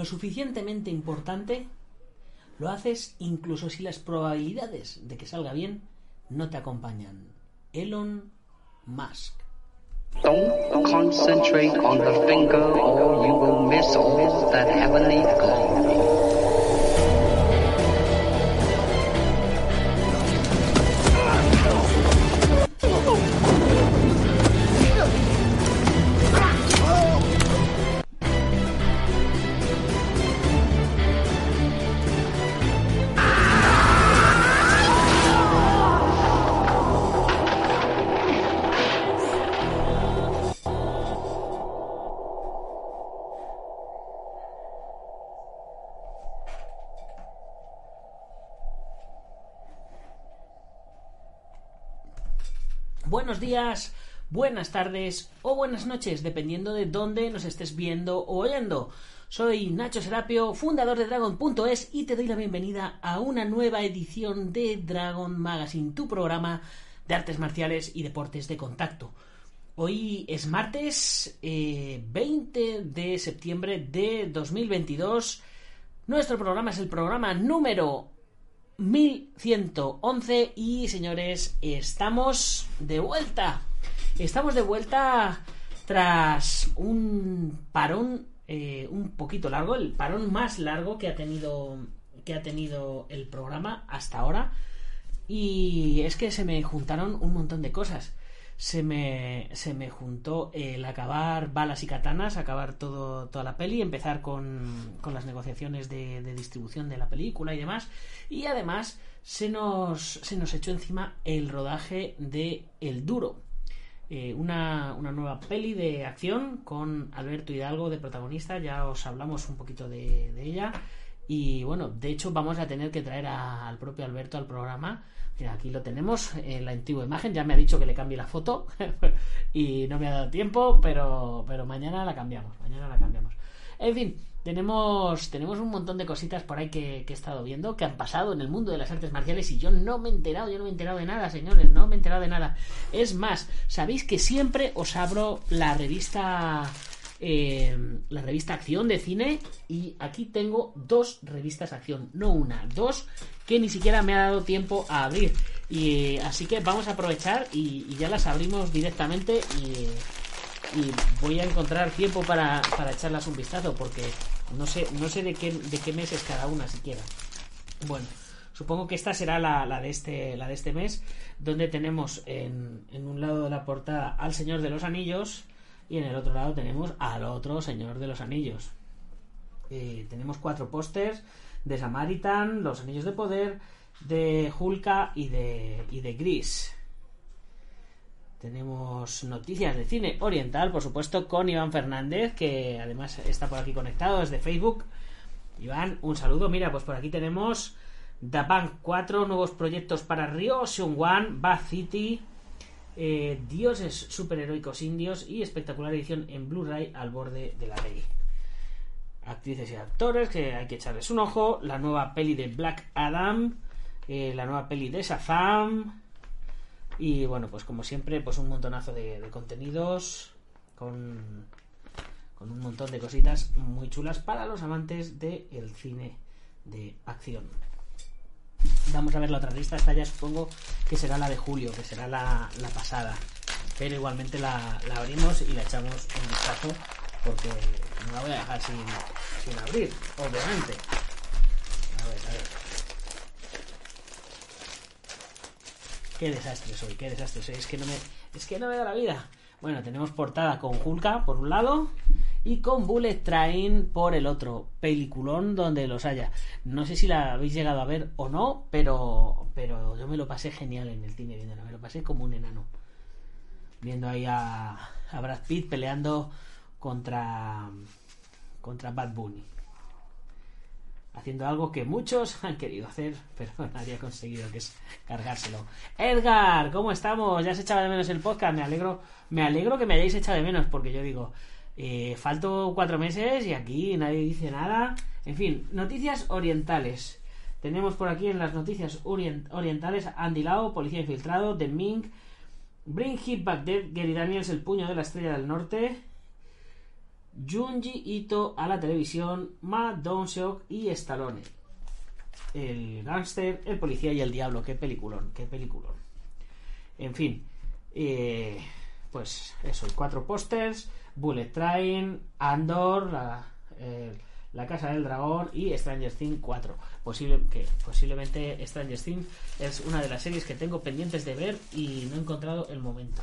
lo suficientemente importante, lo haces incluso si las probabilidades de que salga bien no te acompañan. Elon Musk. On the finger or you will miss all that heavenly. Días, buenas tardes o buenas noches, dependiendo de dónde nos estés viendo o oyendo. Soy Nacho Serapio, fundador de Dragon.es y te doy la bienvenida a una nueva edición de Dragon Magazine, tu programa de artes marciales y deportes de contacto. Hoy es martes eh, 20 de septiembre de 2022. Nuestro programa es el programa número 1111 y señores, estamos de vuelta. Estamos de vuelta tras un parón eh, un poquito largo, el parón más largo que ha tenido que ha tenido el programa hasta ahora. Y es que se me juntaron un montón de cosas. Se me, se me juntó el acabar balas y katanas, acabar todo, toda la peli, empezar con, con las negociaciones de, distribución de la película y demás. Y además se nos, se nos echó encima el rodaje de El Duro, eh, una, una, nueva peli de acción con Alberto Hidalgo de protagonista. Ya os hablamos un poquito de, ella. Y bueno, de hecho vamos a tener que traer al propio Alberto al programa. Aquí lo tenemos en la antigua imagen. Ya me ha dicho que le cambie la foto y no me ha dado tiempo, pero, pero mañana la cambiamos. Mañana la cambiamos. En fin, tenemos, tenemos un montón de cositas por ahí que, que, he estado viendo, que han pasado en el mundo de las artes marciales y yo no me he enterado, yo no me he enterado de nada, señores, no me he enterado de nada. Es más, sabéis que siempre os abro la revista, eh, la revista Acción de Cine y aquí tengo dos revistas Acción, no una, dos que ni siquiera me ha dado tiempo a abrir. Y así que vamos a aprovechar y, ya las abrimos directamente y y voy a encontrar tiempo para, para, echarlas un vistazo porque no sé no sé de qué de qué mes es cada una siquiera bueno supongo que esta será la, la de este la de este mes donde tenemos en, en, un lado de la portada al señor de los anillos y en el otro lado tenemos al otro señor de los anillos eh, tenemos cuatro pósters de Samaritan los anillos de poder de Hulka y de y de Gris tenemos noticias de cine oriental, por supuesto, con Iván Fernández, que además está por aquí conectado desde Facebook. Iván, un saludo. Mira, pues por aquí tenemos The Bank 4, nuevos proyectos para Rio, One, Bath City, eh, Dioses superheroicos indios y espectacular edición en Blu-ray al borde de la ley. Actrices y actores que hay que echarles un ojo. La nueva peli de Black Adam, eh, la nueva peli de Shazam. Y bueno, pues como siempre, pues un montonazo de, contenidos con, con, un montón de cositas muy chulas para los amantes del de cine de acción. Vamos a ver la otra lista, esta ya supongo que será la de julio, que será la, la pasada. Pero igualmente la, la, abrimos y la echamos un vistazo porque no la voy a dejar sin, sin abrir, obviamente. A ver, a ver. Qué desastre soy, qué desastre soy. Es que no me, es que no me da la vida. Bueno, tenemos portada con Hulka por un lado y con Bullet Train por el otro. Peliculón donde los haya. No sé si la habéis llegado a ver o no, pero, pero yo me lo pasé genial en el cine viéndola. Me lo pasé como un enano. Viendo ahí a, a Brad Pitt peleando contra, contra Bad Bunny haciendo algo que muchos han querido hacer, pero nadie ha conseguido, que es cargárselo. Edgar, ¿cómo estamos? Ya se echaba de menos el podcast, me alegro, me alegro que me hayáis echado de menos, porque yo digo, eh, falto cuatro meses y aquí nadie dice nada. En fin, noticias orientales. Tenemos por aquí en las noticias orient orientales Andy Lau, policía infiltrado, The Mink, Bring Hit Back Dead, Gary Daniels, el puño de la estrella del norte, Junji Ito a la televisión, Matt Donshock y Stallone. El gángster, el policía y el diablo. Qué peliculón, qué peliculón. En fin, eh, pues eso, cuatro pósters, Bullet Train, Andor, la, la Casa del Dragón y Stranger Things 4. Posible, que posiblemente Stranger Things es una de las series que tengo pendientes de ver y no he encontrado el momento.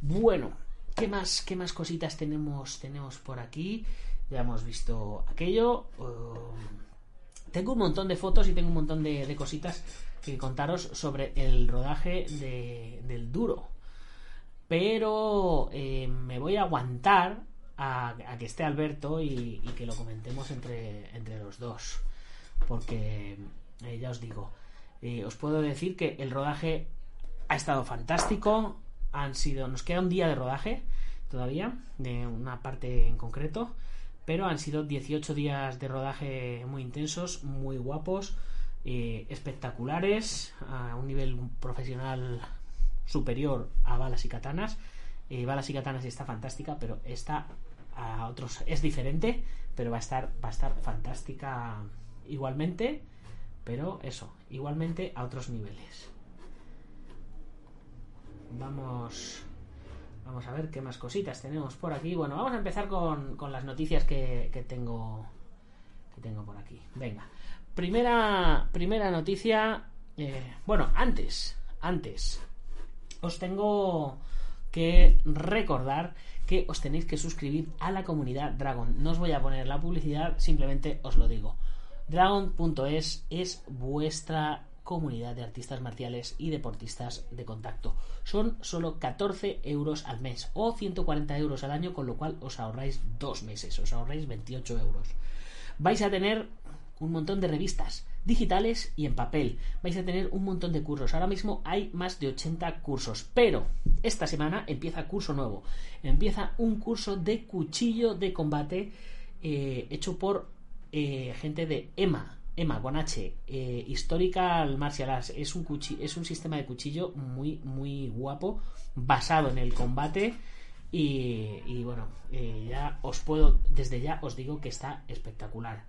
Bueno, ¿qué más, qué más cositas tenemos, tenemos por aquí? Ya hemos visto aquello. Um, tengo un montón de fotos y tengo un montón de, cositas que contaros sobre el rodaje de, del duro. Pero eh, me voy a aguantar a, que esté Alberto y, que lo comentemos entre, entre los dos. Porque eh, ya os digo, eh, os puedo decir que el rodaje ha estado fantástico. Han sido, nos queda un día de rodaje todavía, de una parte en concreto. Pero han sido 18 días de rodaje muy intensos, muy guapos, espectaculares, a un nivel profesional superior a balas y katanas. balas y katanas está fantástica, pero esta a otros es diferente, pero va a estar va a estar fantástica igualmente, pero eso, igualmente a otros niveles. Vamos vamos a ver qué más cositas tenemos por aquí. Bueno, vamos a empezar con, con las noticias que, que tengo que tengo por aquí. Venga, primera primera noticia. Eh, bueno, antes antes os tengo que recordar que os tenéis que suscribir a la comunidad Dragon. No os voy a poner la publicidad, simplemente os lo digo. Dragon.es es vuestra comunidad de artistas marciales y deportistas de contacto. Son solo 14 euros al mes o 140 euros al año, con lo cual os ahorráis dos meses, os ahorráis 28 euros. Vais a tener un montón de revistas, digitales y en papel. Vais a tener un montón de cursos. Ahora mismo hay más de 80 cursos. Pero esta semana empieza curso nuevo. Empieza un curso de cuchillo de combate eh, hecho por eh, gente de EMA. EMA con H, eh, Historical Martial Arts. Es un, es un sistema de cuchillo muy, muy guapo, basado en el combate. Y, bueno, ya os puedo, desde ya os digo que está espectacular.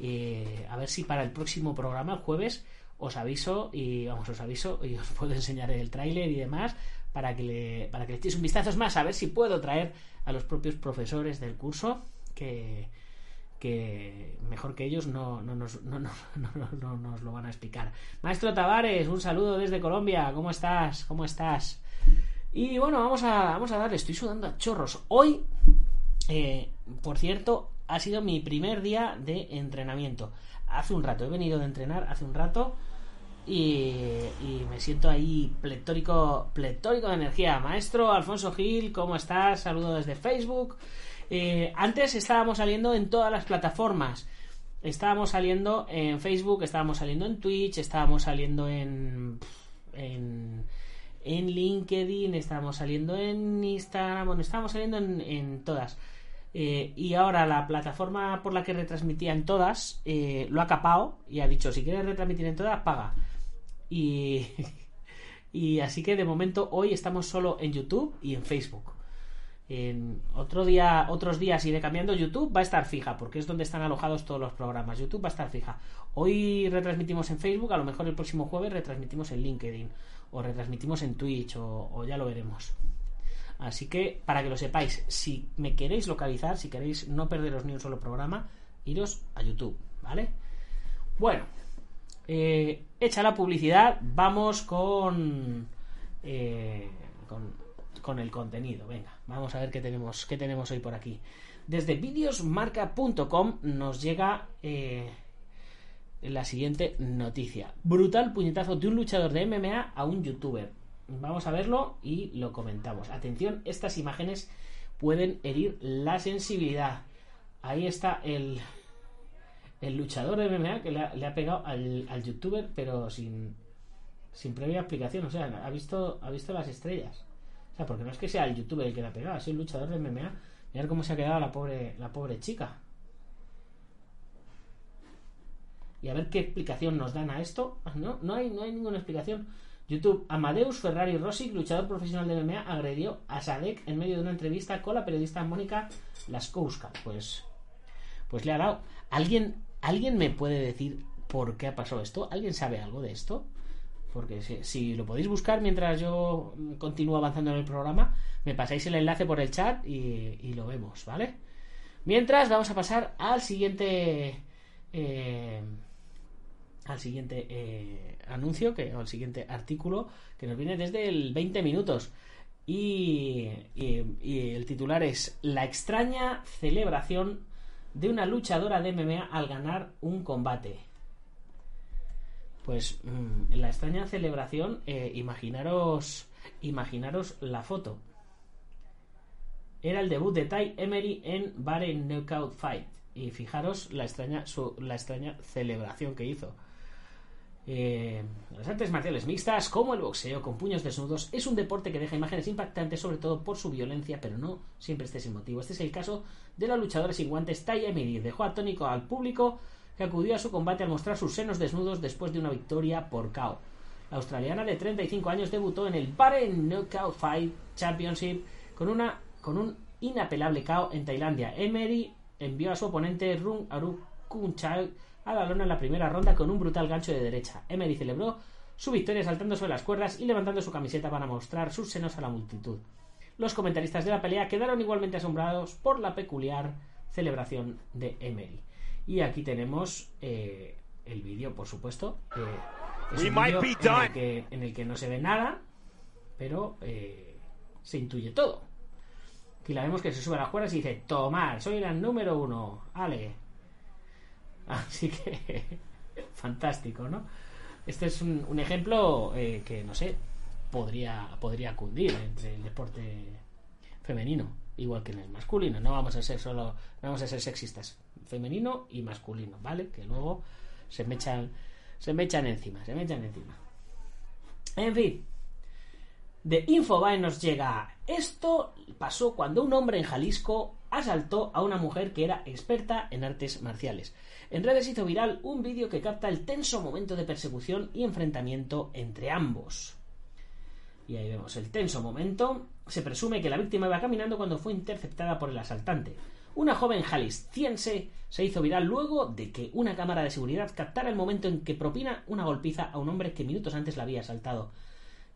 Eh, a ver si para el próximo programa, el jueves, os aviso y vamos, os aviso y os puedo enseñar el tráiler y demás para que le, para que le echéis un vistazo. Es más, a ver si puedo traer a los propios profesores del curso que, que mejor que ellos no, no, nos, no, no, no, nos lo van a explicar. Maestro Tavares, un saludo desde Colombia. ¿Cómo estás? ¿Cómo estás? Y bueno, vamos a, vamos a darle. Estoy sudando a chorros. Hoy, eh, por cierto, ha sido mi primer día de entrenamiento. Hace un rato, he venido de entrenar hace un rato y, me siento ahí pletórico, pletórico de energía. Maestro Alfonso Gil, ¿cómo estás? Saludo desde Facebook. Eh, antes estábamos saliendo en todas las plataformas. Estábamos saliendo en Facebook, estábamos saliendo en Twitch, estábamos saliendo en, en, en LinkedIn, estábamos saliendo en Instagram, bueno, estábamos saliendo en, todas. Eh, y ahora la plataforma por la que retransmitían todas eh, lo ha capado y ha dicho, si quieres retransmitir en todas, paga. Y así que de momento hoy estamos solo en YouTube y en Facebook. En otro día, otros días iré cambiando. YouTube va a estar fija, porque es donde están alojados todos los programas. YouTube va a estar fija. Hoy retransmitimos en Facebook, a lo mejor el próximo jueves retransmitimos en LinkedIn, o retransmitimos en Twitch, o ya lo veremos. Así que, para que lo sepáis, si me queréis localizar, si queréis no perderos ni un solo programa, iros a YouTube, ¿vale? Bueno, eh, hecha la publicidad, vamos con, eh, con, con, el contenido. Venga, vamos a ver qué tenemos, qué tenemos hoy por aquí. Desde videosmarca.com nos llega eh, la siguiente noticia. Brutal puñetazo de un luchador de MMA a un youtuber. Vamos a verlo y lo comentamos. Atención, estas imágenes pueden herir la sensibilidad. Ahí está el, luchador de MMA que le ha, pegado al, al, youtuber, pero sin, sin previa explicación. O sea, ha visto, ha visto las estrellas. Porque no es que sea el youtuber el que pegado, es el luchador de MMA. Mirad cómo se ha quedado la pobre, la pobre chica. Y a ver qué explicación nos dan a esto. No, no hay, no hay ninguna explicación. YouTube, Amadeus Ferrari Rossi, luchador profesional de MMA, agredió a Sadek en medio de una entrevista con la periodista Mónica Laskowska. Pues, pues le ha dado. ¿Alguien, ¿Alguien me puede decir por qué ha pasado esto? ¿Alguien sabe algo de esto? Porque si, si lo podéis buscar mientras yo continúo avanzando en el programa, me pasáis el enlace por el chat y, lo vemos, ¿vale? Mientras, vamos a pasar al siguiente. eh, al siguiente eh, anuncio, que, o al siguiente artículo, que nos viene desde el 20 minutos. Y- y el titular es La extraña celebración de una luchadora de MMA al ganar un combate. Pues mm, en la extraña celebración, eh, imaginaros, imaginaros la foto. Era el debut de Ty Emery en Bare Knockout Fight. Y fijaros la extraña, su- la extraña celebración que hizo. Eh, las artes marciales mixtas, como el boxeo con puños desnudos, es un deporte que deja imágenes impactantes, sobre todo por su violencia, pero no siempre este es el motivo. Este es el caso de la luchadora sin guantes Ty Emery. Dejó atónico al público que acudió a su combate al mostrar sus senos desnudos después de una victoria por KO. La australiana de 35 años debutó en el Bare Knockout Fight Championship con, una, con un inapelable KO en Tailandia. Emery envió a su oponente Rung Aruk Kunchal a la lona en la primera ronda con un brutal gancho de derecha. Emery celebró su victoria saltando sobre las cuerdas y levantando su camiseta para mostrar sus senos a la multitud. Los comentaristas de la pelea quedaron igualmente asombrados por la peculiar celebración de Emery. Y aquí tenemos eh, el vídeo, por supuesto. eh, es We un might vídeo be en, el que, en el que no se ve nada, pero eh, se intuye todo. Aquí la vemos que se sube a las cuerdas y dice, tomar, soy la número uno, ale. Así que, fantástico, ¿no? Este es un, un ejemplo eh, que, no sé, podría, podría cundir entre el deporte femenino, igual que en el masculino. No vamos a ser solo, no vamos a ser sexistas, femenino y masculino, ¿vale? Que luego se me echan, se me echan encima, se me echan encima. En fin, de Infobae nos llega. Esto pasó cuando un hombre en Jalisco asaltó a una mujer que era experta en artes marciales. En redes hizo viral un vídeo que capta el tenso momento de persecución y enfrentamiento entre ambos. Y ahí vemos el tenso momento. Se presume que la víctima iba caminando cuando fue interceptada por el asaltante. Una joven jalisciense se hizo viral luego de que una cámara de seguridad captara el momento en que propina una golpiza a un hombre que minutos antes la había asaltado.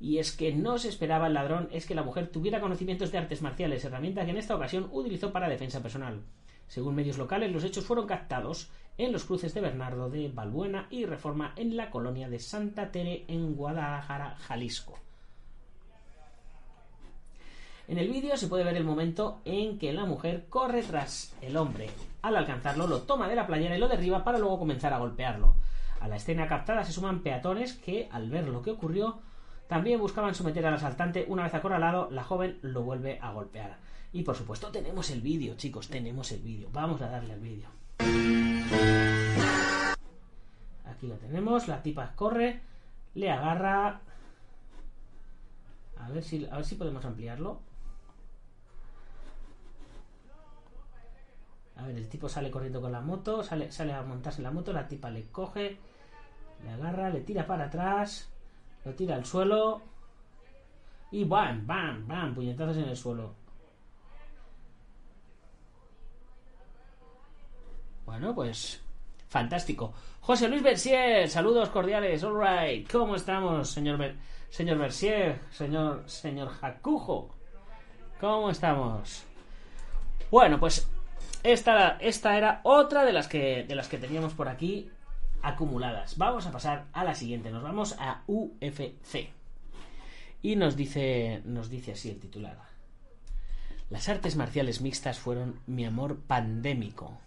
Y es que no se esperaba el ladrón es que la mujer tuviera conocimientos de artes marciales, herramienta que en esta ocasión utilizó para defensa personal. Según medios locales, los hechos fueron captados en los cruces de Bernardo de Balbuena y Reforma en la colonia de Santa Tere en Guadalajara, Jalisco. En el vídeo se puede ver el momento en que la mujer corre tras el hombre. Al alcanzarlo, lo toma de la playera y lo derriba para luego comenzar a golpearlo. A la escena captada se suman peatones que, al ver lo que ocurrió, también buscaban someter al asaltante. Una vez acorralado, la joven lo vuelve a golpear. Y por supuesto, tenemos el vídeo, chicos, tenemos el vídeo. Vamos a darle al vídeo. Aquí lo tenemos, la tipa corre, le agarra. A ver si, a ver si podemos ampliarlo. A ver, el tipo sale corriendo con la moto, sale, sale a montarse en la moto, la tipa le coge, le agarra, le tira para atrás, lo tira al suelo y ¡bam! ¡bam! ¡bam! puñetazos en el suelo. Bueno, pues fantástico. José Luis Bersier, saludos cordiales, alright. ¿Cómo estamos, señor Ber- señor Bersier, señor señor Jacujo? ¿Cómo estamos? Bueno, pues esta, esta era otra de las que de las que teníamos por aquí acumuladas. Vamos a pasar a la siguiente. Nos vamos a UFC. Y nos dice nos dice así el titular. Las artes marciales mixtas fueron mi amor pandémico.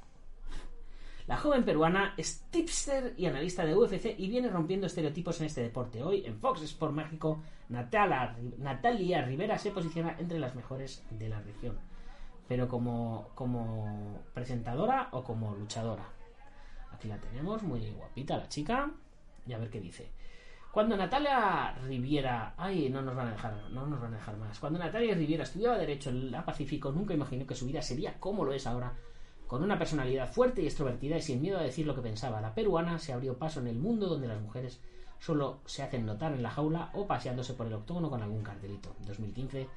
La joven peruana es tipster y analista de UFC y viene rompiendo estereotipos en este deporte. Hoy en Fox Sport México, Natalia Rivera se posiciona entre las mejores de la región. Pero como, como presentadora o como luchadora. Aquí la tenemos, muy guapita la chica. Y a ver qué dice. Cuando Natalia Riviera, ay, no nos van a dejar, no nos van a dejar más. Cuando Natalia Riviera estudiaba derecho en la Pacífico, nunca imaginó que su vida sería como lo es ahora, con una personalidad fuerte y extrovertida y sin miedo a decir lo que pensaba. La peruana se abrió paso en el mundo donde las mujeres solo se hacen notar en la jaula o paseándose por el octógono con algún cartelito. En 2015,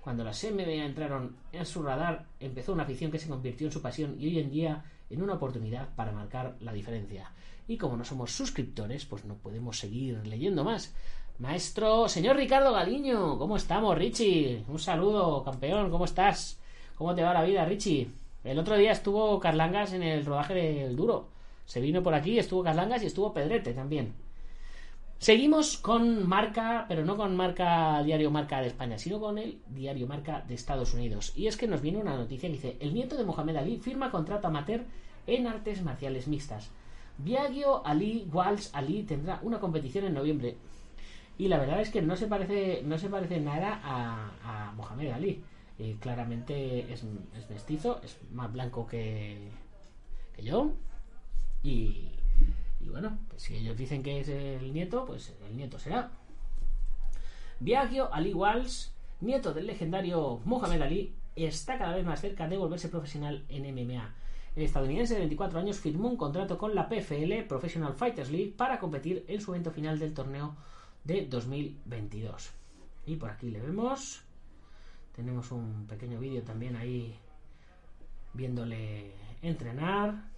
cuando las MMA entraron en su radar, empezó una afición que se convirtió en su pasión y hoy en día en una oportunidad para marcar la diferencia. Y como no somos suscriptores, pues no podemos seguir leyendo más. Maestro, señor Ricardo Galiño, ¿cómo estamos, Richie? Un saludo, campeón, ¿cómo estás? ¿Cómo te va la vida, Richie? El otro día estuvo Carlangas en el rodaje del Duro. Se vino por aquí, estuvo Carlangas y estuvo Pedrete también. Seguimos con marca, pero no con marca diario marca de España, sino con el diario marca de Estados Unidos. Y es que nos viene una noticia que dice, el nieto de Mohamed Ali firma contrato amateur en artes marciales mixtas. Biagio Ali Walsh Ali tendrá una competición en noviembre. Y la verdad es que no se parece, no se parece nada a, Mohamed Ali. Eh, claramente es, es, mestizo, es más blanco que, que yo. Y, y bueno, pues si ellos dicen que es el nieto, pues el nieto será. Biagio Ali Walsh, nieto del legendario Mohamed Ali, está cada vez más cerca de volverse profesional en MMA. El estadounidense de 24 años firmó un contrato con la PFL Professional Fighters League para competir en su evento final del torneo de 2022. Y por aquí le vemos. Tenemos un pequeño vídeo también ahí viéndole entrenar.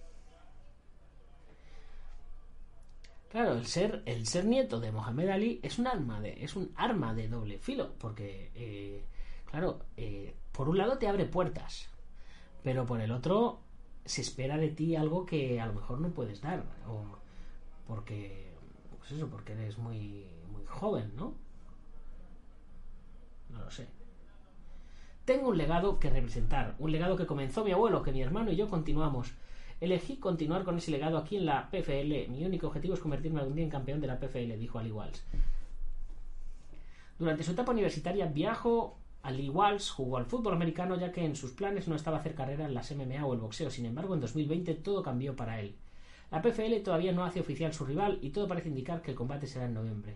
Claro, el ser, el ser nieto de Mohamed Ali es un arma de, es un arma de doble filo, porque eh, claro, eh, por un lado te abre puertas, pero por el otro se espera de ti algo que a lo mejor no puedes dar, o porque, pues eso, porque eres muy, muy joven, ¿no? No lo sé. Tengo un legado que representar, un legado que comenzó mi abuelo, que mi hermano y yo continuamos. Elegí continuar con ese legado aquí en la PFL. Mi único objetivo es convertirme algún día en campeón de la PFL, dijo Ali Walsh. Durante su etapa universitaria viajó Ali Walsh jugó al fútbol americano ya que en sus planes no estaba hacer carrera en las MMA o el boxeo. Sin embargo, en 2020 todo cambió para él. La PFL todavía no hace oficial su rival y todo parece indicar que el combate será en noviembre.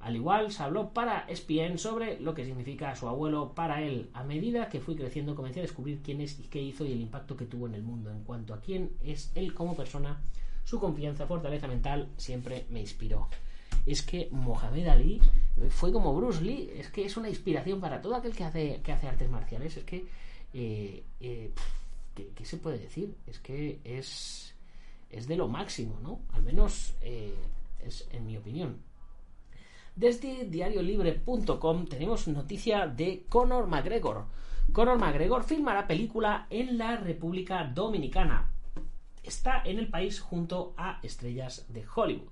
Al igual, se habló para ESPN sobre lo que significa su abuelo para él. A medida que fui creciendo, comencé a descubrir quién es y qué hizo y el impacto que tuvo en el mundo. En cuanto a quién es él como persona, su confianza, fortaleza mental siempre me inspiró. Es que Mohamed Ali fue como Bruce Lee, es que es una inspiración para todo aquel que hace, que hace artes marciales. Es que, eh, eh, ¿qué, ¿qué, se puede decir? Es que es, es de lo máximo, ¿no? Al menos eh, es en mi opinión. Desde diariolibre.com tenemos noticia de Conor McGregor. Conor McGregor filmará película en la República Dominicana. Está en el país junto a estrellas de Hollywood.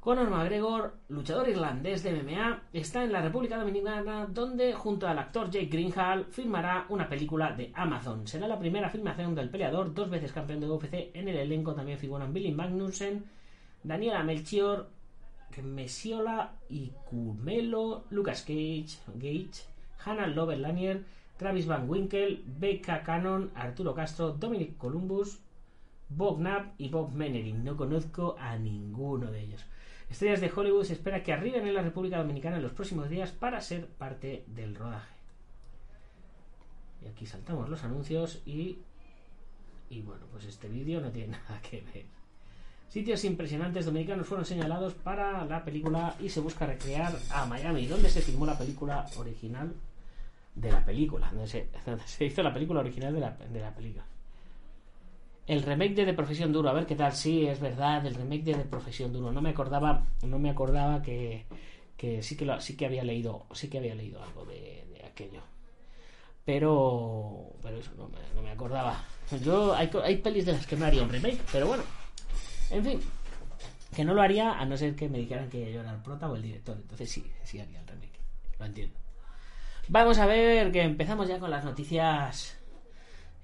Conor McGregor, luchador irlandés de MMA, está en la República Dominicana donde junto al actor Jake Greenhall filmará una película de Amazon. Será la primera filmación del peleador, dos veces campeón de UFC. En el elenco también figuran Billy Magnussen, Daniela Melchior, Messiola y Cumelo, Lucas Cage, Gage, Hannah Lover Lanier, Travis Van Winkle, Becca Cannon, Arturo Castro, Dominic Columbus, Bob Knapp y Bob Menerin. No conozco a ninguno de ellos. Estrellas de Hollywood se espera que arriben en la República Dominicana en los próximos días para ser parte del rodaje. Y aquí saltamos los anuncios y. Y bueno, pues este vídeo no tiene nada que ver. Sitios impresionantes dominicanos fueron señalados para la película y se busca recrear a Miami, donde se filmó la película original de la película, donde se, hizo la película original de la, de la, película. El remake de The Profesión Duro, a ver qué tal, sí, es verdad, el remake de The Profesión Duro. No me acordaba, no me acordaba que, que sí que sí que había leído, sí que había leído algo de, de aquello. Pero, pero eso no me, no me acordaba. Yo hay, hay pelis de las que no haría un remake, pero bueno. En fin, que no lo haría a no ser que me dijeran que yo era el prota o el director. Entonces sí, sí haría el remake. Lo entiendo. Vamos a ver que empezamos ya con las noticias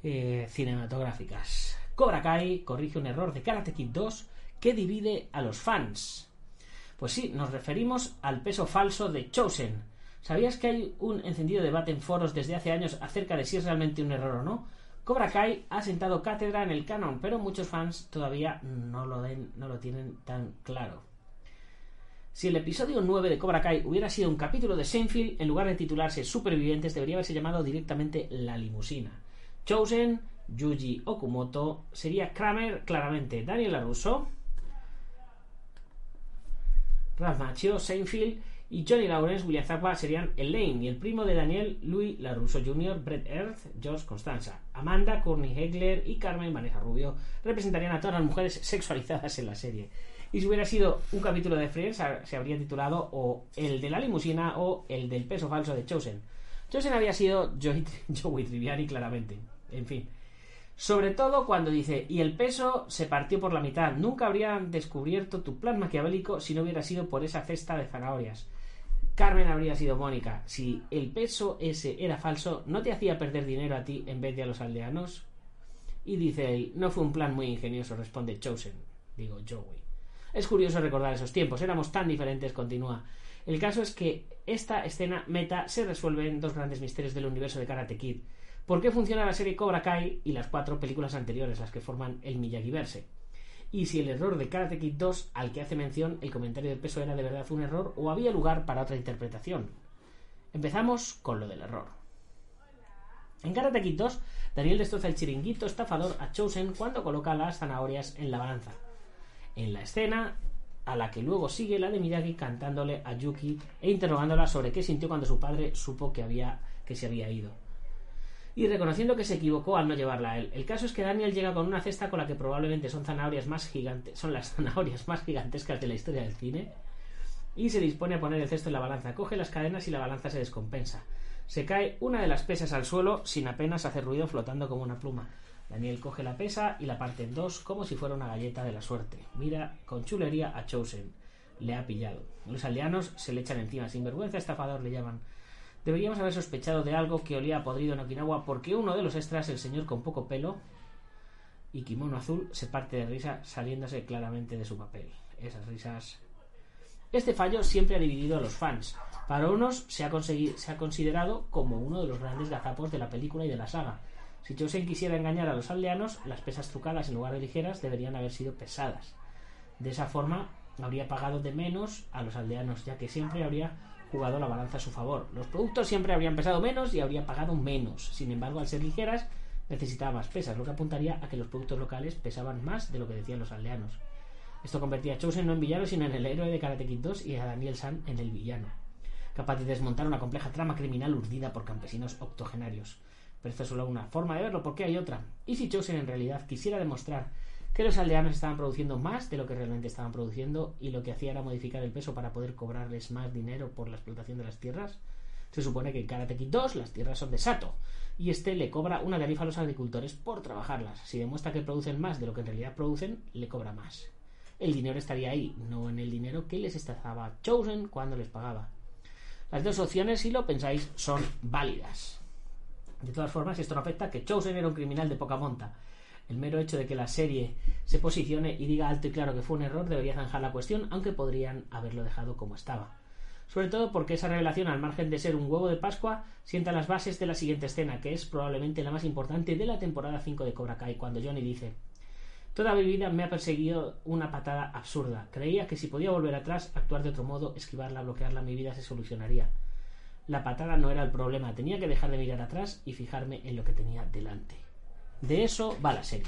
eh, cinematográficas. Cobra Kai corrige un error de Karate Kid 2 que divide a los fans. Pues sí, nos referimos al peso falso de Chosen. ¿Sabías que hay un encendido debate en foros desde hace años acerca de si es realmente un error o no? Cobra Kai ha sentado cátedra en el canon, pero muchos fans todavía no lo, tienen tan claro. Si el episodio 9 de Cobra Kai hubiera sido un capítulo de Seinfeld, en lugar de titularse Supervivientes, debería haberse llamado directamente La Limusina. Chosen, Yuji Okumoto, sería Kramer, claramente Daniel Russo, Ralph Macchio, Seinfeld y Johnny Lawrence, William Zappa serían Elaine y el primo de Daniel, Louis LaRusso Jr., Brett Earth, George Constanza. Amanda, Courtney Hegler y Carmen Vanessa Rubio representarían a todas las mujeres sexualizadas en la serie. Y si hubiera sido un capítulo de Friends, se habría titulado o el de la limusina o el del peso falso de Chosen. Chosen había sido Joey, Joey Triviani, claramente. En fin. Sobre todo cuando dice, y el peso se partió por la mitad. Nunca habrían descubierto tu plan maquiavélico si no hubiera sido por esa cesta de zanahorias. Carmen habría sido Mónica. Si el peso ese era falso, ¿no te hacía perder dinero a ti en vez de a los aldeanos? Y dice él, no fue un plan muy ingenioso, responde Chosen. Digo, Joey. Es curioso recordar esos tiempos, éramos tan diferentes, continúa. El caso es que esta escena meta se resuelve en dos grandes misterios del universo de Karate Kid. ¿Por qué funciona la serie Cobra Kai y las cuatro películas anteriores, las que forman el Miyagi-Verse? Y si el error de Karate Kid 2 al que hace mención el comentario del peso era de verdad un error o había lugar para otra interpretación. Empezamos con lo del error. En Karate Kid 2, Daniel destroza el chiringuito estafador a Chosen cuando coloca las zanahorias en la balanza en la escena, a la que luego sigue la de Miyagi cantándole a Yuki e interrogándola sobre qué sintió cuando su padre supo que, había, que se había ido. Y reconociendo que se equivocó al no llevarla a él. El caso es que Daniel llega con una cesta con la que probablemente son zanahorias más gigantes, son las zanahorias más gigantescas de la historia del cine. Y se dispone a poner el cesto en la balanza. Coge las cadenas y la balanza se descompensa. Se cae una de las pesas al suelo sin apenas hacer ruido flotando como una pluma. Daniel coge la pesa y la parte en dos como si fuera una galleta de la suerte. Mira con chulería a Chosen. Le ha pillado. Los aldeanos se le echan encima. Sin vergüenza, estafador le llaman. Deberíamos haber sospechado de algo que olía a podrido en Okinawa porque uno de los extras, el señor con poco pelo y kimono azul, se parte de risa saliéndose claramente de su papel. Esas risas. Este fallo siempre ha dividido a los fans. Para unos se ha, se ha considerado como uno de los grandes gazapos de la película y de la saga si Chosen quisiera engañar a los aldeanos, las pesas trucadas en lugar de ligeras deberían haber sido pesadas. De esa forma habría pagado de menos a los aldeanos, ya que siempre habría jugado la balanza a su favor. Los productos siempre habrían pesado menos y habría pagado menos. Sin embargo, al ser ligeras, necesitaba más pesas, lo que apuntaría a que los productos locales pesaban más de lo que decían los aldeanos. Esto convertía a Chosen no en villano, sino en el héroe de Karate Kid 2 y a Daniel San en el villano, capaz de desmontar una compleja trama criminal urdida por campesinos octogenarios. Pero esto es solo una forma de verlo, porque hay otra. Y si Chosen en realidad quisiera demostrar que los aldeanos estaban produciendo más de lo que realmente estaban produciendo y lo que hacía era modificar el peso para poder cobrarles más dinero por la explotación de las tierras, se supone que en Karate Kid 2 las tierras son de Sato y este le cobra una tarifa a los agricultores por trabajarlas. Si demuestra que producen más de lo que en realidad producen, le cobra más. El dinero estaría ahí, no en el dinero que les estafaba Chosen cuando les pagaba. Las dos opciones, si lo pensáis, son válidas. De todas formas, esto no afecta que Chosen era un criminal de poca monta. El mero hecho de que la serie se posicione y diga alto y claro que fue un error debería zanjar la cuestión, aunque podrían haberlo dejado como estaba. Sobre todo porque esa revelación, al margen de ser un huevo de Pascua, sienta las bases de la siguiente escena, que es probablemente la más importante de la temporada 5 de Cobra Kai, cuando Johnny dice Toda mi vida me ha perseguido una patada absurda. Creía que si podía volver atrás, actuar de otro modo, esquivarla, bloquearla, mi vida se solucionaría. La patada no era el problema, tenía que dejar de mirar atrás y fijarme en lo que tenía delante. De eso va la serie.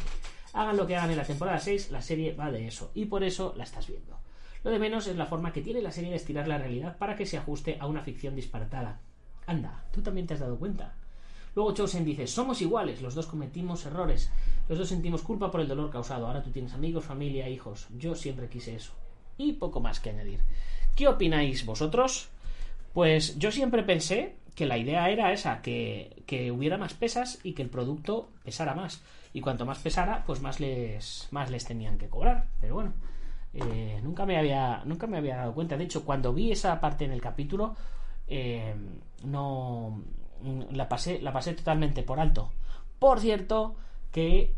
Hagan lo que hagan en la temporada 6, la serie va de eso, y por eso la estás viendo. Lo de menos es la forma que tiene la serie de estirar la realidad para que se ajuste a una ficción disparatada. Anda, tú también te has dado cuenta. Luego Chosen dice, somos iguales, los dos cometimos errores, los dos sentimos culpa por el dolor causado, ahora tú tienes amigos, familia, hijos, yo siempre quise eso. Y poco más que añadir. ¿Qué opináis vosotros? Pues yo siempre pensé que la idea era esa, que, hubiera más pesas y que el producto pesara más. Y cuanto más pesara, pues más les, más les tenían que cobrar. Pero bueno, eh, nunca, me había, nunca me había dado cuenta. De hecho, cuando vi esa parte en el capítulo, eh, no la pasé, la pasé totalmente por alto. Por cierto, que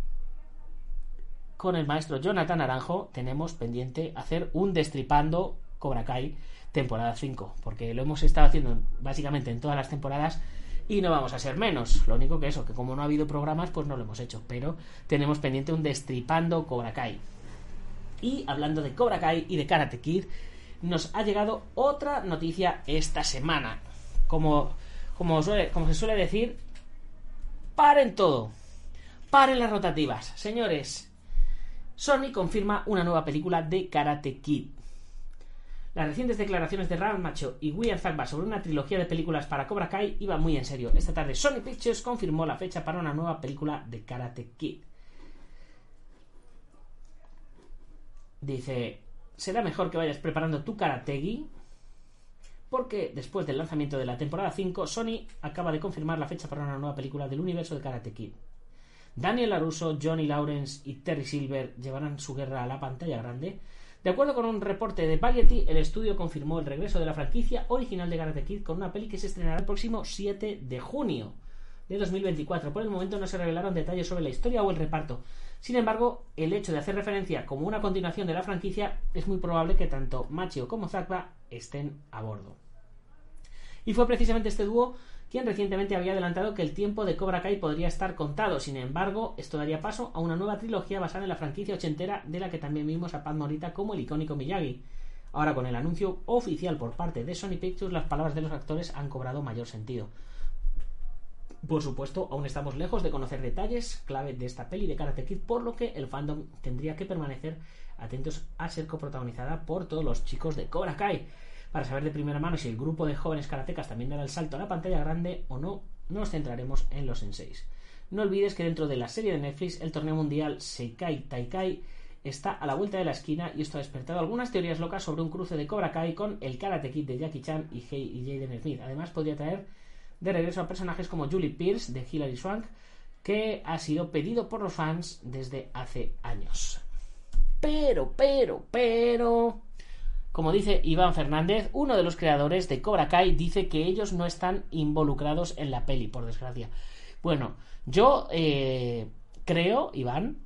con el maestro Jonathan Naranjo tenemos pendiente hacer un destripando Cobra Kai temporada 5, porque lo hemos estado haciendo básicamente en todas las temporadas y no vamos a ser menos. Lo único que eso, que como no ha habido programas, pues no lo hemos hecho, pero tenemos pendiente un destripando Cobra Kai. Y hablando de Cobra Kai y de Karate Kid, nos ha llegado otra noticia esta semana. Como, como, se suele decir, paren todo. Paren las rotativas. Señores, Sony confirma una nueva película de Karate Kid. Las recientes declaraciones de Ralph Macho y William Zabka sobre una trilogía de películas para Cobra Kai iban muy en serio. Esta tarde Sony Pictures confirmó la fecha para una nueva película de Karate Kid. Dice, será mejor que vayas preparando tu karategi porque después del lanzamiento de la temporada 5, Sony acaba de confirmar la fecha para una nueva película del universo de Karate Kid. Daniel LaRusso, Johnny Lawrence y Terry Silver llevarán su guerra a la pantalla grande. De acuerdo con un reporte de Variety, el estudio confirmó el regreso de la franquicia original de Karate Kid con una peli que se estrenará el próximo 7 de junio de 2024. Por el momento no se revelaron detalles sobre la historia o el reparto. Sin embargo, el hecho de hacer referencia como una continuación de la franquicia es muy probable que tanto Machio como Zakba estén a bordo. Y fue precisamente este dúo quien recientemente había adelantado que el tiempo de Cobra Kai podría estar contado. Sin embargo, esto daría paso a una nueva trilogía basada en la franquicia ochentera de la que también vimos a Pat Morita como el icónico Miyagi. Ahora, con el anuncio oficial por parte de Sony Pictures, las palabras de los actores han cobrado mayor sentido. Por supuesto, aún estamos lejos de conocer detalles clave de esta peli de Karate Kid, por lo que el fandom tendría que permanecer atentos a ser coprotagonizada por todos los chicos de Cobra Kai. Para saber de primera mano si el grupo de jóvenes karatecas también dará el salto a la pantalla grande o no, nos centraremos en los senseis. No olvides que dentro de la serie de Netflix, el torneo mundial Seikai Taikai está a la vuelta de la esquina y esto ha despertado algunas teorías locas sobre un cruce de Cobra Kai con el Karate Kid de Jackie Chan y, y Jaden Smith. Además, podría traer de regreso a personajes como Julie Pierce de Hilary Swank, que ha sido pedido por los fans desde hace años. Pero, pero, pero... Como dice Iván Fernández, uno de los creadores de Cobra Kai dice que ellos no están involucrados en la peli, por desgracia. Bueno, yo eh, creo, Iván,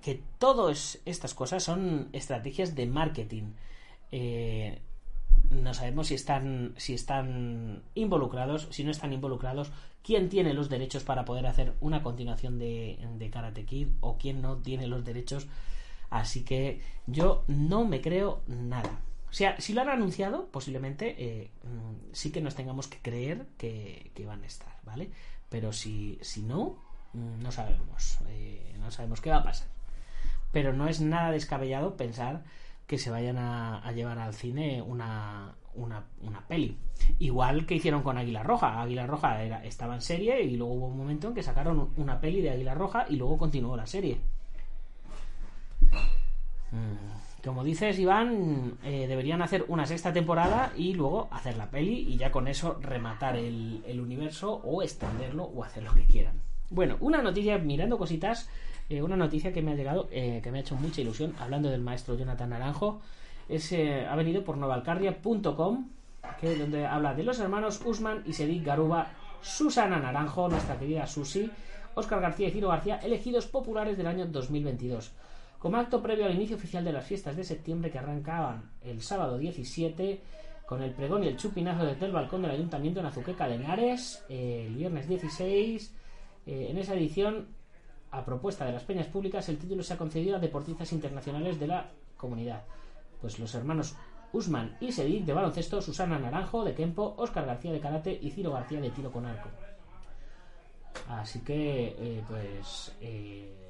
que todas estas cosas son estrategias de marketing. Eh, no sabemos si están, si están involucrados, si no están involucrados, quién tiene los derechos para poder hacer una continuación de, de Karate Kid o quién no tiene los derechos. Así que yo no me creo nada. O sea, si lo han anunciado, posiblemente eh, mm, sí que nos tengamos que creer que, van a estar, ¿vale? Pero si, si no, mm, no sabemos. Eh, no sabemos qué va a pasar. Pero no es nada descabellado pensar que se vayan a, llevar al cine una, una, peli. Igual que hicieron con Águila Roja. Águila Roja estaba en serie y luego hubo un momento en que sacaron una peli de Águila Roja y luego continuó la serie. Mm, como dices, Iván, eh, deberían hacer una sexta temporada y luego hacer la peli y ya con eso rematar el, universo o extenderlo o hacer lo que quieran. Bueno, una noticia, mirando cositas, eh, una noticia que me ha llegado, eh, que me ha hecho mucha ilusión, hablando del maestro Jonathan Naranjo, es, eh, ha venido por novalcardia.com, que donde habla de los hermanos Usman y Sedik Garuba, Susana Naranjo, nuestra querida Susi, Oscar García y Ciro García, elegidos populares del año 2022. Como acto previo al inicio oficial de las fiestas de septiembre que arrancaban el sábado 17 con el pregón y el chupinazo desde el balcón del Ayuntamiento en Azuqueca de Henares, el viernes 16, en esa edición a propuesta de las peñas públicas, el título se ha concedido a deportistas internacionales de la comunidad. Pues los hermanos Usman y Sedik de baloncesto, Susana Naranjo de Kempo, Óscar García de karate y Ciro García de tiro con arco. Así que, eh, pues, eh,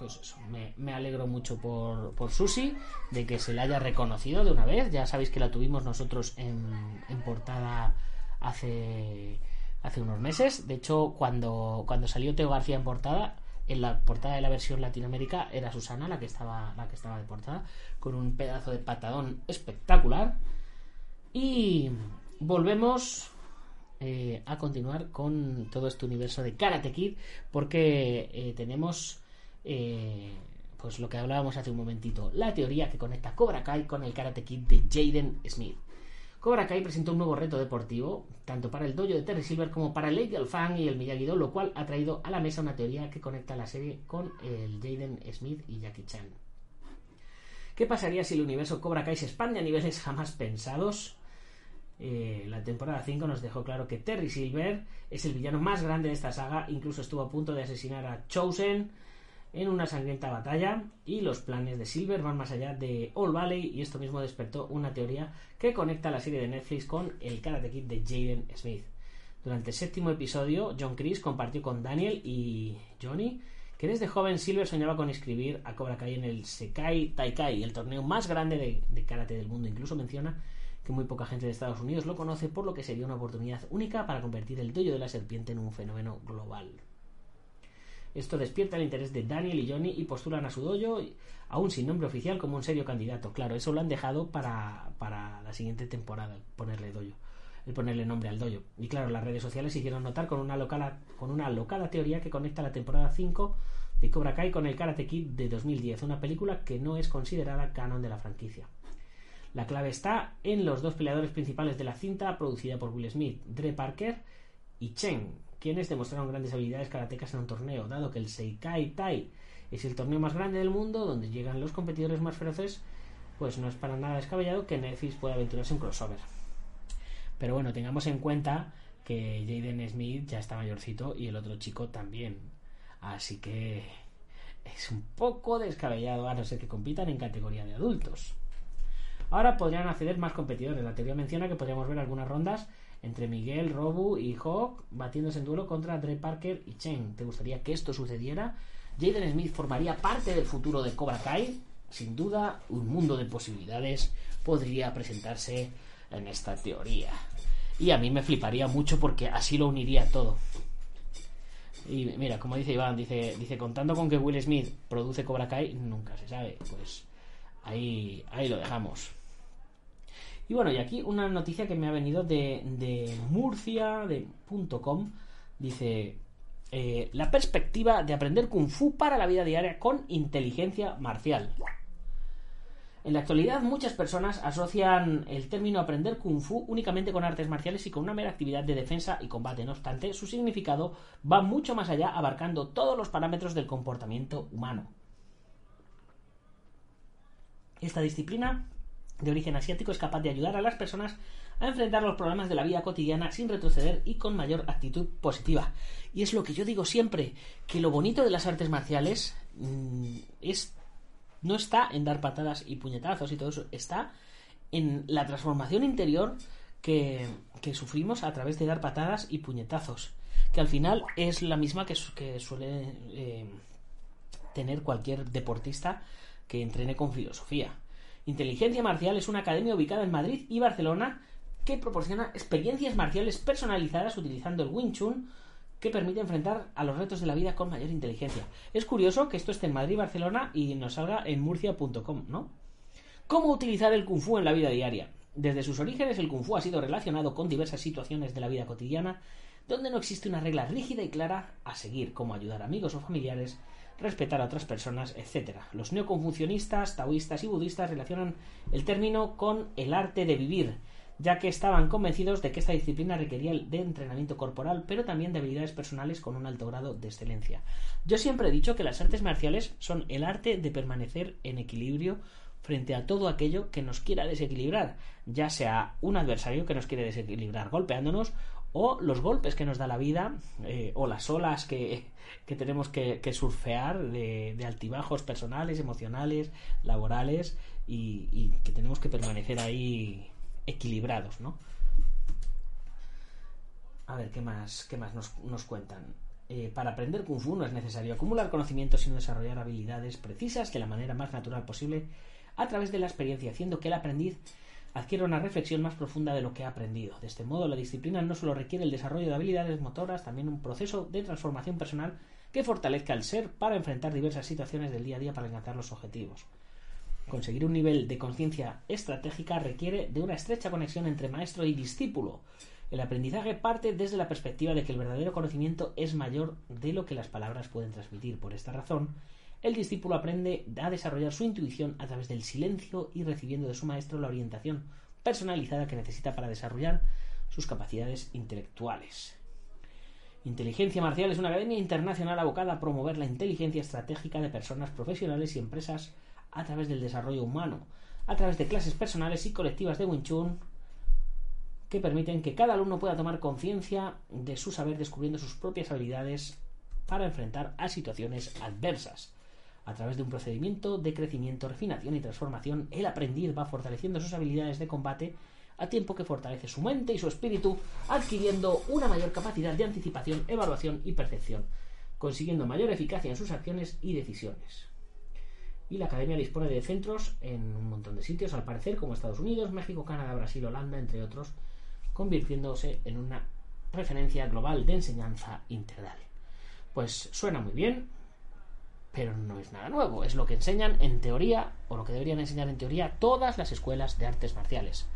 pues eso, me, alegro mucho por, por Susi, de que se la haya reconocido de una vez. Ya sabéis que la tuvimos nosotros en, en portada hace hace unos meses. De hecho, cuando, cuando salió Teo García en portada, en la portada de la versión Latinoamérica era Susana la que estaba, la que estaba de portada, con un pedazo de patadón espectacular. Y volvemos eh, a continuar con todo este universo de Karate Kid, porque eh, tenemos eh, pues lo que hablábamos hace un momentito, la teoría que conecta Cobra Kai con el Karate Kid de Jaden Smith. Cobra Kai presentó un nuevo reto deportivo, tanto para el dojo de Terry Silver como para el Lady Fan y el Miyagi-Do, lo cual ha traído a la mesa una teoría que conecta la serie con el Jaden Smith y Jackie Chan. ¿Qué pasaría si el universo Cobra Kai se expande a niveles jamás pensados? Eh, la temporada 5 nos dejó claro que Terry Silver es el villano más grande de esta saga, incluso estuvo a punto de asesinar a Chosen, en una sangrienta batalla y los planes de Silver van más allá de All Valley y esto mismo despertó una teoría que conecta la serie de Netflix con el Karate Kid de Jaden Smith. Durante el séptimo episodio, John Chris compartió con Daniel y Johnny que desde joven Silver soñaba con inscribir a Cobra Kai en el Sekai Taikai, el torneo más grande de, karate del mundo. Incluso menciona que muy poca gente de Estados Unidos lo conoce, por lo que sería una oportunidad única para convertir el dojo de la serpiente en un fenómeno global. Esto despierta el interés de Daniel y Johnny y postulan a su dojo, aún sin nombre oficial, como un serio candidato. Claro, eso lo han dejado para, para la siguiente temporada, ponerle dojo, el ponerle nombre al dojo. Y claro, las redes sociales se hicieron notar con una, locala, con una locada teoría que conecta la temporada 5 de Cobra Kai con el Karate Kid de 2010, una película que no es considerada canon de la franquicia. La clave está en los dos peleadores principales de la cinta, producida por Will Smith, Dre Parker y Chen, quienes demostraron grandes habilidades karatecas en un torneo, dado que el Seikai Tai es el torneo más grande del mundo, donde llegan los competidores más feroces, pues no es para nada descabellado que Netflix pueda aventurarse en crossover. Pero bueno, tengamos en cuenta que Jaden Smith ya está mayorcito y el otro chico también. Así que es un poco descabellado, a no ser que compitan en categoría de adultos. Ahora podrían acceder más competidores. La teoría menciona que podríamos ver algunas rondas entre Miguel, Robu y Hawk batiéndose en duelo contra Dre Parker y Chen. ¿Te gustaría que esto sucediera? Jaden Smith formaría parte del futuro de Cobra Kai. Sin duda, un mundo de posibilidades podría presentarse en esta teoría. Y a mí me fliparía mucho porque así lo uniría todo. Y mira, como dice Iván, dice, dice contando con que Will Smith produce Cobra Kai, nunca se sabe. Pues ahí, ahí lo dejamos. Y bueno, y aquí una noticia que me ha venido de, de Murcia, de .com, dice eh, la perspectiva de aprender kung fu para la vida diaria con inteligencia marcial. En la actualidad muchas personas asocian el término aprender kung fu únicamente con artes marciales y con una mera actividad de defensa y combate. No obstante, su significado va mucho más allá, abarcando todos los parámetros del comportamiento humano. Esta disciplina de origen asiático es capaz de ayudar a las personas a enfrentar los problemas de la vida cotidiana sin retroceder y con mayor actitud positiva. Y es lo que yo digo siempre, que lo bonito de las artes marciales mmm, es no está en dar patadas y puñetazos y todo eso, está en la transformación interior que, que sufrimos a través de dar patadas y puñetazos, que al final es la misma que, que suele eh, tener cualquier deportista que entrene con filosofía. Inteligencia Marcial es una academia ubicada en Madrid y Barcelona que proporciona experiencias marciales personalizadas utilizando el Wing Chun que permite enfrentar a los retos de la vida con mayor inteligencia. Es curioso que esto esté en Madrid Barcelona y nos salga en murcia.com, ¿no? ¿Cómo utilizar el kung fu en la vida diaria? Desde sus orígenes el kung fu ha sido relacionado con diversas situaciones de la vida cotidiana donde no existe una regla rígida y clara a seguir, como ayudar a amigos o familiares, respetar a otras personas, etc. Los neoconfucionistas, taoístas y budistas relacionan el término con el arte de vivir, ya que estaban convencidos de que esta disciplina requería de entrenamiento corporal, pero también de habilidades personales con un alto grado de excelencia. Yo siempre he dicho que las artes marciales son el arte de permanecer en equilibrio frente a todo aquello que nos quiera desequilibrar, ya sea un adversario que nos quiere desequilibrar golpeándonos o los golpes que nos da la vida eh, o las olas que, que tenemos que, surfear de, altibajos personales, emocionales, laborales y, y que tenemos que permanecer ahí equilibrados, ¿no? A ver, ¿qué más, qué más nos, nos cuentan? Eh, para aprender Kung Fu no es necesario acumular conocimientos, sino desarrollar habilidades precisas de la manera más natural posible a través de la experiencia, haciendo que el aprendiz adquiera una reflexión más profunda de lo que ha aprendido. De este modo, la disciplina no solo requiere el desarrollo de habilidades motoras, también un proceso de transformación personal que fortalezca el ser para enfrentar diversas situaciones del día a día para alcanzar los objetivos. Conseguir un nivel de conciencia estratégica requiere de una estrecha conexión entre maestro y discípulo. El aprendizaje parte desde la perspectiva de que el verdadero conocimiento es mayor de lo que las palabras pueden transmitir. Por esta razón, el discípulo aprende a desarrollar su intuición a través del silencio y recibiendo de su maestro la orientación personalizada que necesita para desarrollar sus capacidades intelectuales. Inteligencia Marcial es una academia internacional abocada a promover la inteligencia estratégica de personas profesionales y empresas a través del desarrollo humano, a través de clases personales y colectivas de Wing Chun que permiten que cada alumno pueda tomar conciencia de su saber descubriendo sus propias habilidades para enfrentar a situaciones adversas. A través de un procedimiento de crecimiento, refinación y transformación, el aprendiz va fortaleciendo sus habilidades de combate a tiempo que fortalece su mente y su espíritu, adquiriendo una mayor capacidad de anticipación, evaluación y percepción. consiguiendo mayor eficacia en sus acciones y decisiones. Y la academia dispone de centros en un montón de sitios, al parecer, como Estados Unidos, México, Canadá, Brasil, Holanda, entre otros, convirtiéndose en una referencia global de enseñanza integral. Pues suena muy bien, pero no es nada nuevo, es lo que enseñan en teoría, o lo que deberían enseñar en teoría todas las escuelas de artes marciales.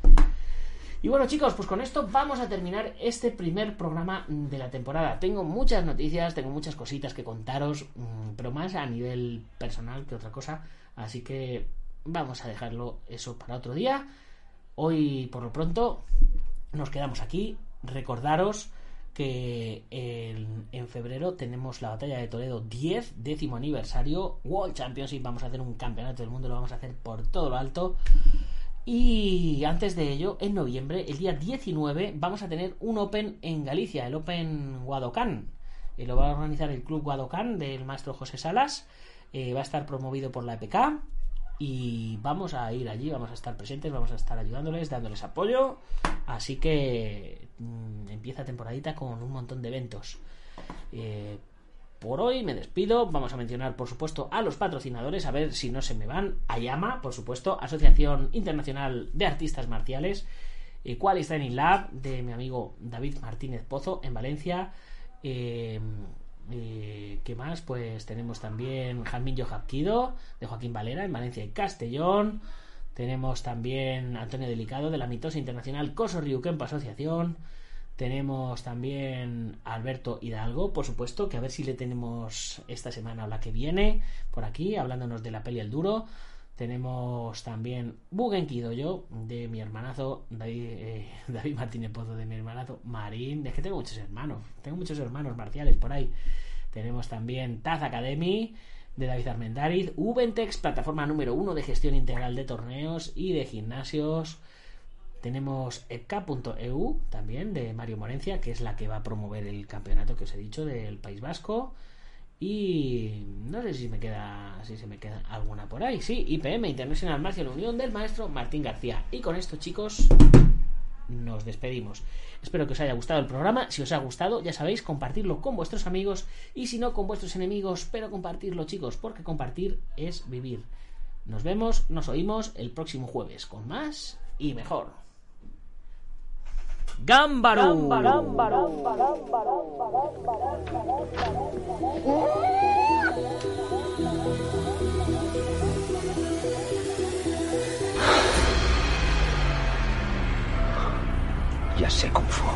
Y bueno chicos, pues con esto vamos a terminar este primer programa de la temporada. Tengo muchas noticias, tengo muchas cositas que contaros, mm, pero más a nivel personal que otra cosa. Así que vamos a dejarlo eso para otro día. Hoy por lo pronto nos quedamos aquí. Recordaros que en, febrero tenemos la batalla de Toledo 10, décimo aniversario, World Championship, vamos a hacer un campeonato del mundo, lo vamos a hacer por todo lo alto. Y antes de ello, en noviembre, el día 19, vamos a tener un Open en Galicia, el Open Guadocán. Eh, lo va a organizar el Club Guadocán del maestro José Salas. Eh, va a estar promovido por la EPK. Y vamos a ir allí, vamos a estar presentes, vamos a estar ayudándoles, dándoles apoyo. Así que mmm, empieza temporadita con un montón de eventos. Eh, por hoy me despido. Vamos a mencionar, por supuesto, a los patrocinadores, a ver si no se me van. Ayama, por supuesto, Asociación Internacional de Artistas Marciales. Eh, Quality Training Lab, de mi amigo David Martínez Pozo, en Valencia. Eh, eh, ¿Qué más? Pues tenemos también Jamillo Hapkido, de Joaquín Valera, en Valencia y Castellón. Tenemos también Antonio Delicado, de la mitosa internacional Coso Ryukempa Asociación. Tenemos también Alberto Hidalgo, por supuesto, que a ver si le tenemos esta semana o la que viene por aquí, hablándonos de la peli El Duro. Tenemos también Bugen Kidoyo, de mi hermanazo David, eh, David Martínez Pozo, de mi hermanazo Marín. Es que tengo muchos hermanos, tengo muchos hermanos marciales por ahí. Tenemos también Taz Academy, de David Armendariz. Ubentex, plataforma número uno de gestión integral de torneos y de gimnasios. Tenemos epk.eu también de Mario Morencia, que es la que va a promover el campeonato que os he dicho del País Vasco. Y no sé si me queda si se me queda alguna por ahí. Sí, IPM International Martial Unión del maestro Martín García. Y con esto, chicos, nos despedimos. Espero que os haya gustado el programa. Si os ha gustado, ya sabéis, compartirlo con vuestros amigos y si no, con vuestros enemigos, pero compartirlo, chicos, porque compartir es vivir. Nos vemos, nos oímos el próximo jueves con más y mejor. Gámbaro. Ya sé cómo fue.